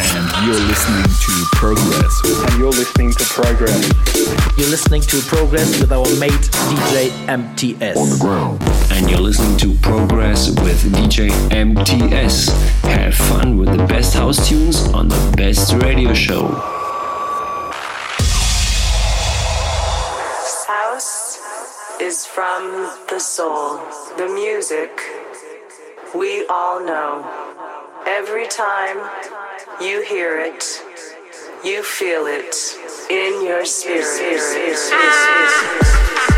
And you're listening to Progress. And you're listening to Progress. You're listening to Progress with our mate DJ MTS. On the ground. And you're listening to Progress with DJ MTS. Have fun with the best house tunes on the best radio show. House is from the soul, the music we all know. Every time you hear it, you feel it in your spirit. Ah.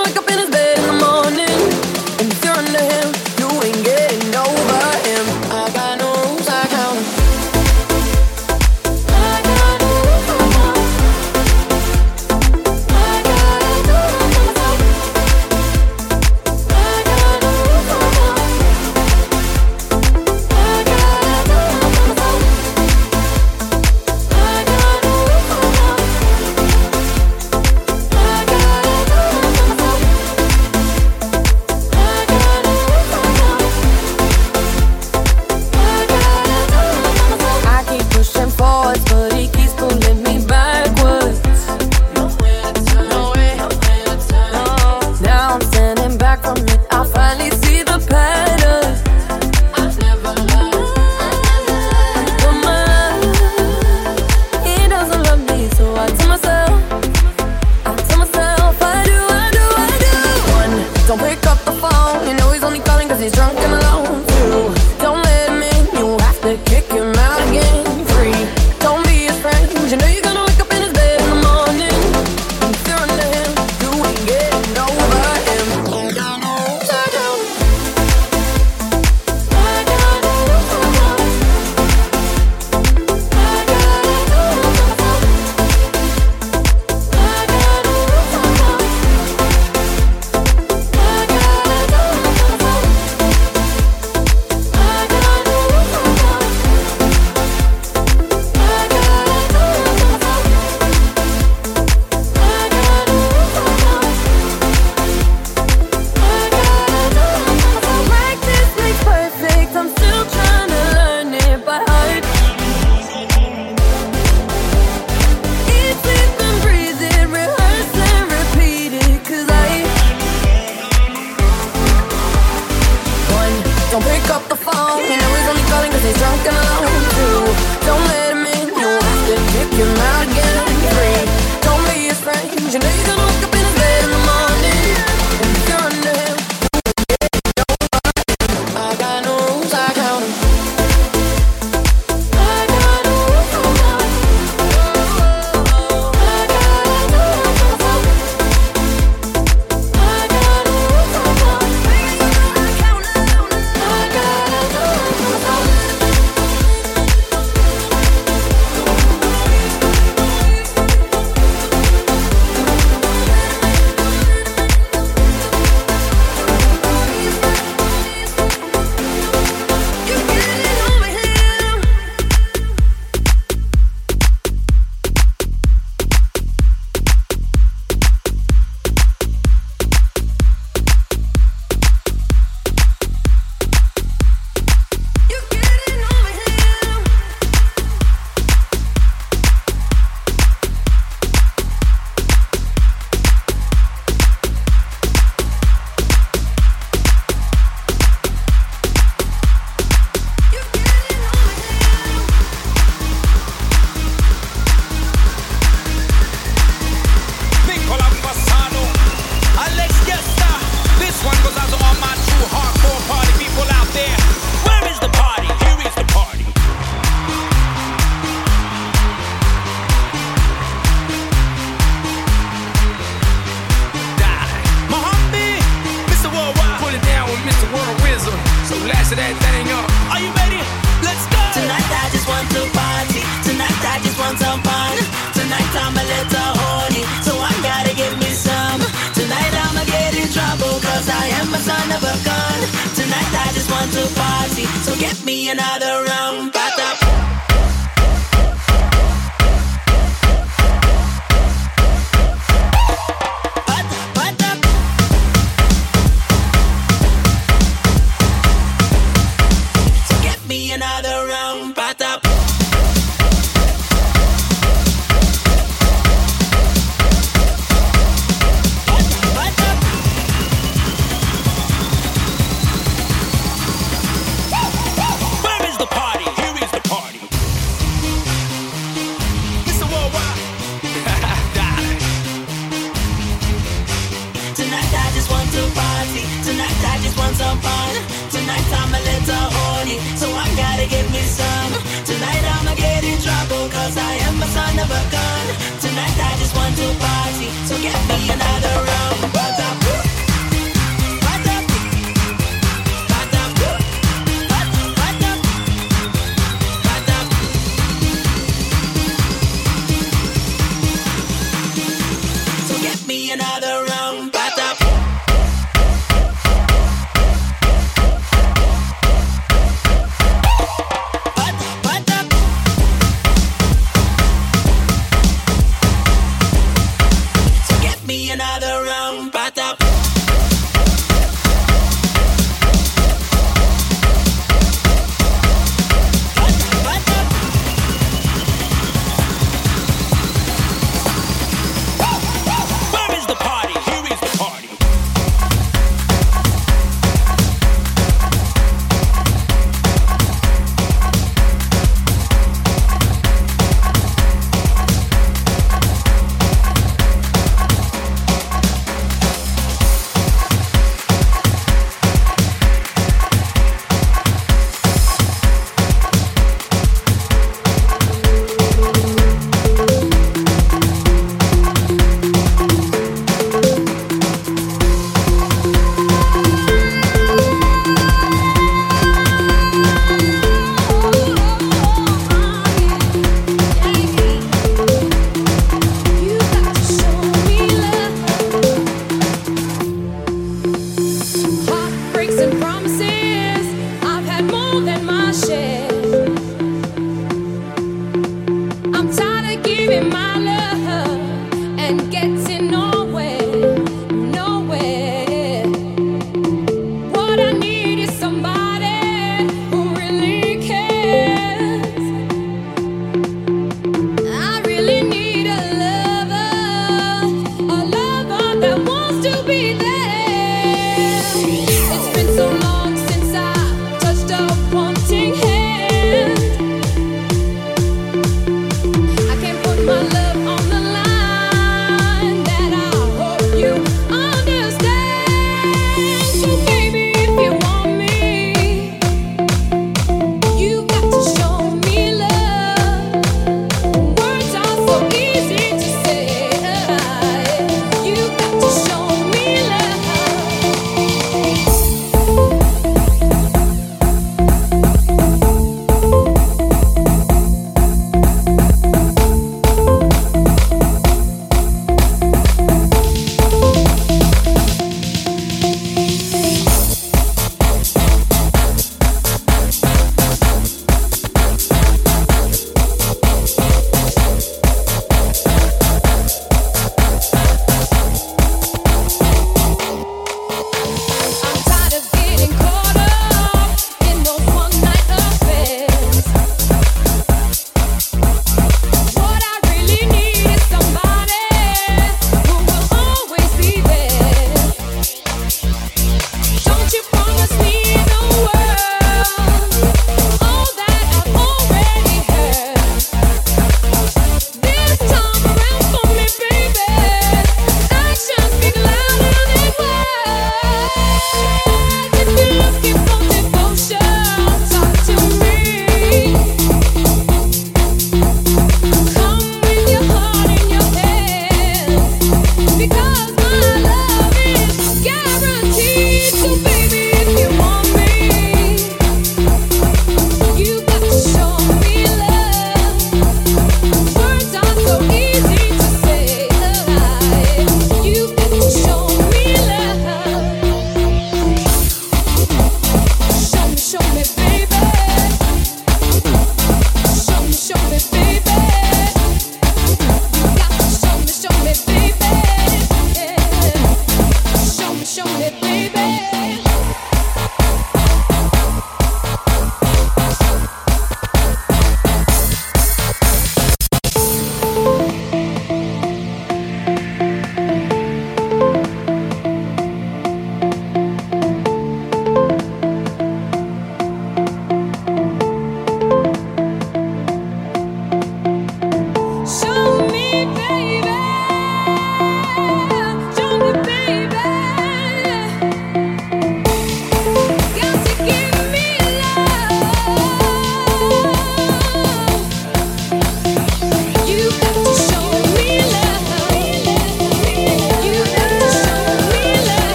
me another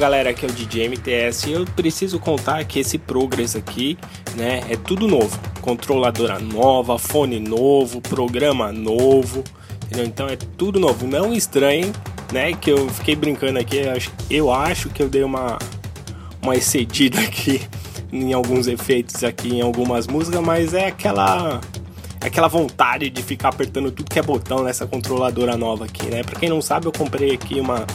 Galera, aqui é o DJ MTS e eu preciso contar que esse Progress aqui, né, é tudo novo. Controladora nova, fone novo, programa novo, entendeu? Então é tudo novo. Não estranhem, né, que eu fiquei brincando aqui, eu acho, eu acho que eu dei uma, uma excedida aqui em alguns efeitos aqui, em algumas músicas, mas é aquela aquela vontade de ficar apertando tudo que é botão nessa controladora nova aqui, né? Pra quem não sabe, eu comprei aqui uma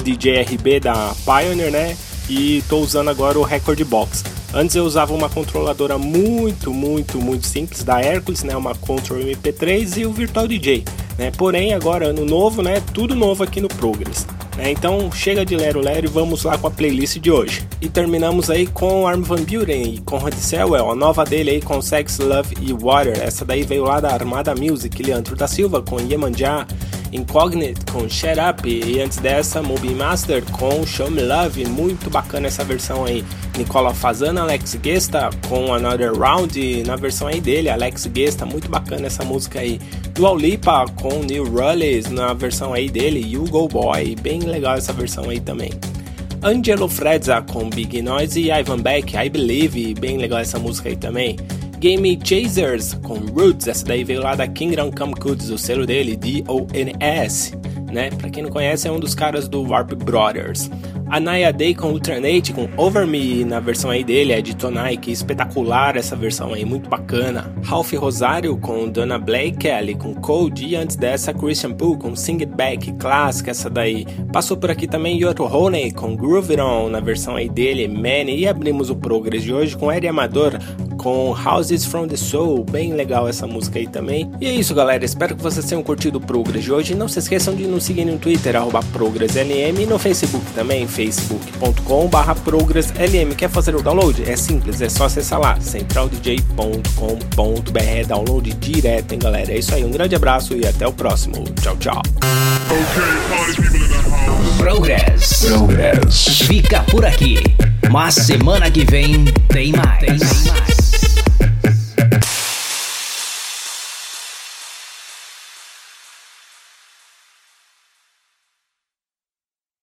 DDJ RB da Pioneer, né? E tô usando agora o Record Box. Antes eu usava uma controladora muito, muito, muito simples da Hercules, né? Uma Control MP3 e o Virtual DJ, né? Porém, agora ano novo, né? Tudo novo aqui no Progress. Né? Então chega de Lero Lero e vamos lá com a playlist de hoje. E terminamos aí com Arm Van Buren e Conrad Sewell, a nova dele aí com Sex, Love e Water. Essa daí veio lá da Armada Music, Leandro da Silva com Iemanjá, Incognite com Shut Up e antes dessa Moby Master com Show Me Love, muito bacana essa versão aí. Nicola Fazana, Alex Gesta com Another Round na versão aí dele, Alex Gesta, muito bacana essa música aí. Dual Lipa com Neil Rullis na versão aí dele, You Go Boy, bem legal essa versão aí também. Angelo Frezza com Big Noise e Ivan Beck, I Believe, bem legal essa música aí também. Game Chasers com Roots, essa daí veio lá da Kingdom Come Goods, o selo dele, D-O-N-S, né? Pra quem não conhece, é um dos caras do Warp Brothers. Anaya Day com Ultranate, com Over Me na versão aí dele, é de Tonai, que espetacular essa versão aí, muito bacana. Ralph Rosário com Donna Blake Kelly, com Cold, e antes dessa Christian Poole com Sing It Back, clássica essa daí. Passou por aqui também Yoto Honey com Groove It On na versão aí dele, Man, e abrimos o Progress de hoje com Eddie Amador com Houses from the Soul, bem legal essa música aí também. E é isso, galera. Espero que vocês tenham curtido o Progress de hoje. Não se esqueçam de nos seguir no Twitter, ProgressLM, e no Facebook também, facebook.com.br ProgressLM. Quer fazer o download? É simples, é só acessar lá, centraldj.com.br. Download direto, hein, galera. É isso aí. Um grande abraço e até o próximo. Tchau, tchau. Progress. Progress. Fica por aqui. Mas semana que vem tem mais. Tem mais.